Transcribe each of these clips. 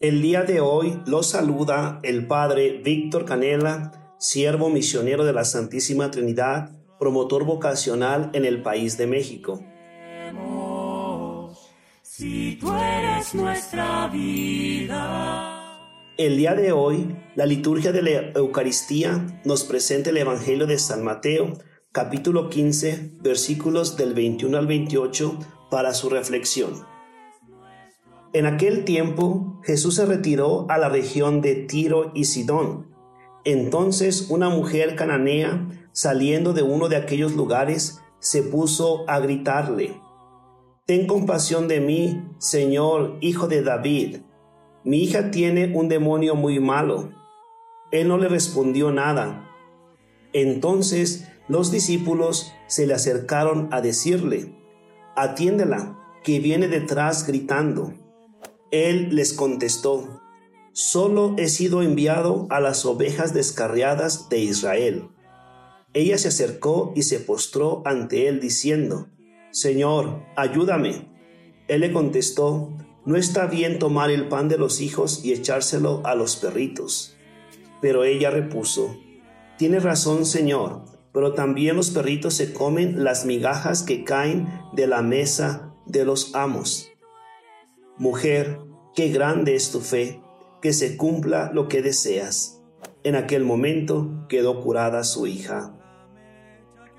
El día de hoy los saluda el Padre Víctor Canela, siervo misionero de la Santísima Trinidad, promotor vocacional en el país de México. Si tú eres nuestra vida. El día de hoy, la liturgia de la Eucaristía nos presenta el Evangelio de San Mateo, capítulo 15, versículos del 21 al 28, para su reflexión. En aquel tiempo Jesús se retiró a la región de Tiro y Sidón. Entonces una mujer cananea, saliendo de uno de aquellos lugares, se puso a gritarle, Ten compasión de mí, Señor, hijo de David. Mi hija tiene un demonio muy malo. Él no le respondió nada. Entonces los discípulos se le acercaron a decirle, Atiéndela, que viene detrás gritando. Él les contestó, Solo he sido enviado a las ovejas descarriadas de Israel. Ella se acercó y se postró ante él diciendo, Señor, ayúdame. Él le contestó, No está bien tomar el pan de los hijos y echárselo a los perritos. Pero ella repuso, Tiene razón, Señor, pero también los perritos se comen las migajas que caen de la mesa de los amos. Mujer, qué grande es tu fe, que se cumpla lo que deseas. En aquel momento quedó curada su hija.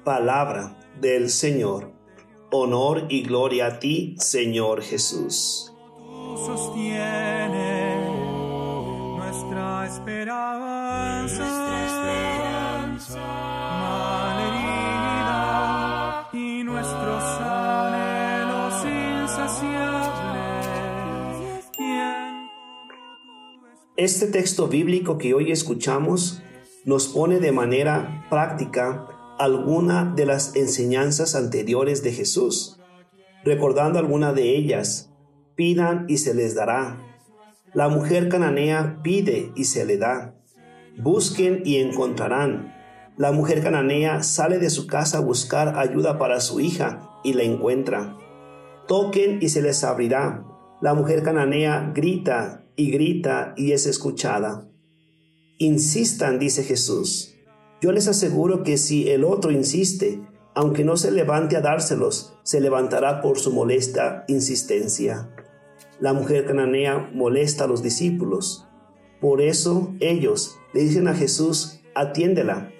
Palabra del Señor. Honor y gloria a ti, Señor Jesús. Tú sostienes nuestra esperanza. Nuestra esperanza. Este texto bíblico que hoy escuchamos nos pone de manera práctica alguna de las enseñanzas anteriores de Jesús, recordando alguna de ellas. Pidan y se les dará. La mujer cananea pide y se le da. Busquen y encontrarán. La mujer cananea sale de su casa a buscar ayuda para su hija y la encuentra. Toquen y se les abrirá. La mujer cananea grita y grita y es escuchada. Insistan, dice Jesús. Yo les aseguro que si el otro insiste, aunque no se levante a dárselos, se levantará por su molesta insistencia. La mujer cananea molesta a los discípulos. Por eso ellos le dicen a Jesús, atiéndela.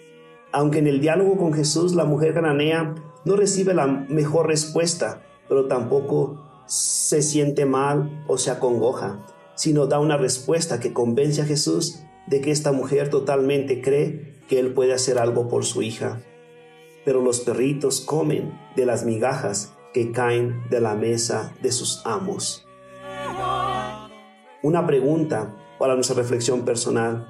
Aunque en el diálogo con Jesús la mujer cananea no recibe la mejor respuesta, pero tampoco se siente mal o se acongoja, sino da una respuesta que convence a Jesús de que esta mujer totalmente cree que él puede hacer algo por su hija. Pero los perritos comen de las migajas que caen de la mesa de sus amos. Una pregunta para nuestra reflexión personal.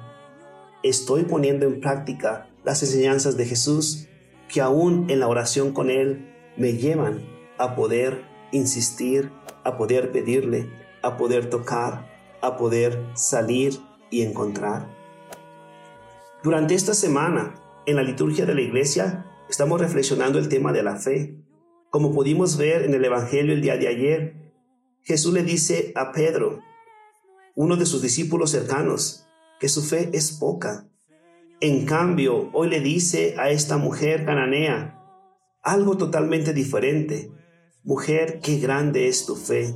¿Estoy poniendo en práctica las enseñanzas de Jesús que aún en la oración con Él me llevan a poder insistir, a poder pedirle, a poder tocar, a poder salir y encontrar? Durante esta semana, en la liturgia de la iglesia, estamos reflexionando el tema de la fe. Como pudimos ver en el Evangelio el día de ayer, Jesús le dice a Pedro, uno de sus discípulos cercanos, que su fe es poca. En cambio, hoy le dice a esta mujer cananea algo totalmente diferente. Mujer, qué grande es tu fe.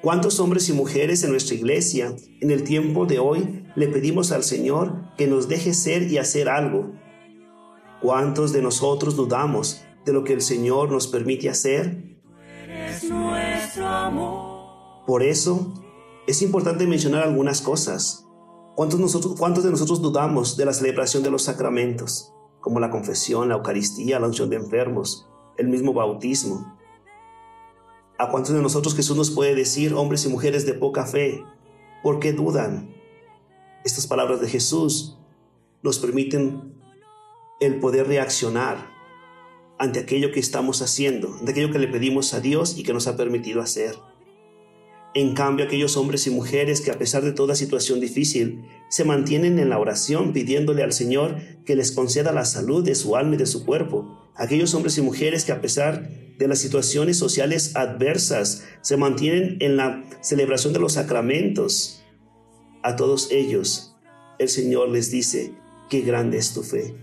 ¿Cuántos hombres y mujeres en nuestra iglesia en el tiempo de hoy le pedimos al Señor que nos deje ser y hacer algo? ¿Cuántos de nosotros dudamos de lo que el Señor nos permite hacer? Por eso es importante mencionar algunas cosas. ¿Cuántos, ¿Cuántos de nosotros dudamos de la celebración de los sacramentos, como la confesión, la Eucaristía, la unción de enfermos, el mismo bautismo? ¿A cuántos de nosotros Jesús nos puede decir, hombres y mujeres de poca fe, por qué dudan? Estas palabras de Jesús nos permiten el poder reaccionar ante aquello que estamos haciendo, ante aquello que le pedimos a Dios y que nos ha permitido hacer. En cambio, aquellos hombres y mujeres que a pesar de toda situación difícil, se mantienen en la oración pidiéndole al Señor que les conceda la salud de su alma y de su cuerpo, Aquellos hombres y mujeres que a pesar de las situaciones sociales adversas se mantienen en la celebración de los sacramentos. A todos ellos el Señor les dice, qué grande es tu fe,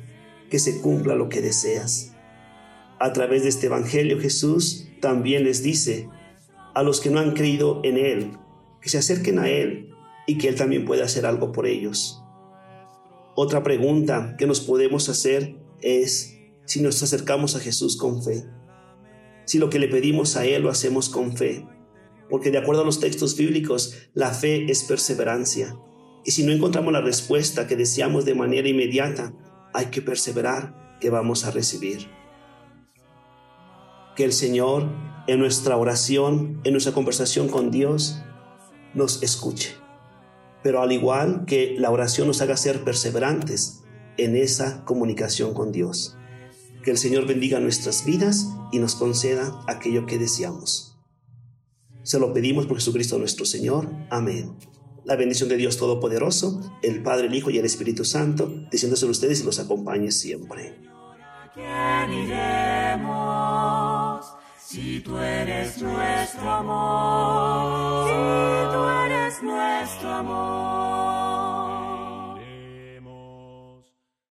que se cumpla lo que deseas. A través de este Evangelio Jesús también les dice a los que no han creído en Él, que se acerquen a Él y que Él también puede hacer algo por ellos. Otra pregunta que nos podemos hacer es si nos acercamos a Jesús con fe, si lo que le pedimos a Él lo hacemos con fe, porque de acuerdo a los textos bíblicos, la fe es perseverancia. Y si no encontramos la respuesta que deseamos de manera inmediata, hay que perseverar que vamos a recibir. Que el Señor en nuestra oración, en nuestra conversación con Dios, nos escuche. Pero al igual que la oración nos haga ser perseverantes en esa comunicación con Dios. Que el Señor bendiga nuestras vidas y nos conceda aquello que deseamos. Se lo pedimos por Jesucristo nuestro Señor. Amén. La bendición de Dios Todopoderoso, el Padre, el Hijo y el Espíritu Santo, descienda sobre ustedes y los acompañe siempre. Si tú eres nuestro amor, si tú eres nuestro amor.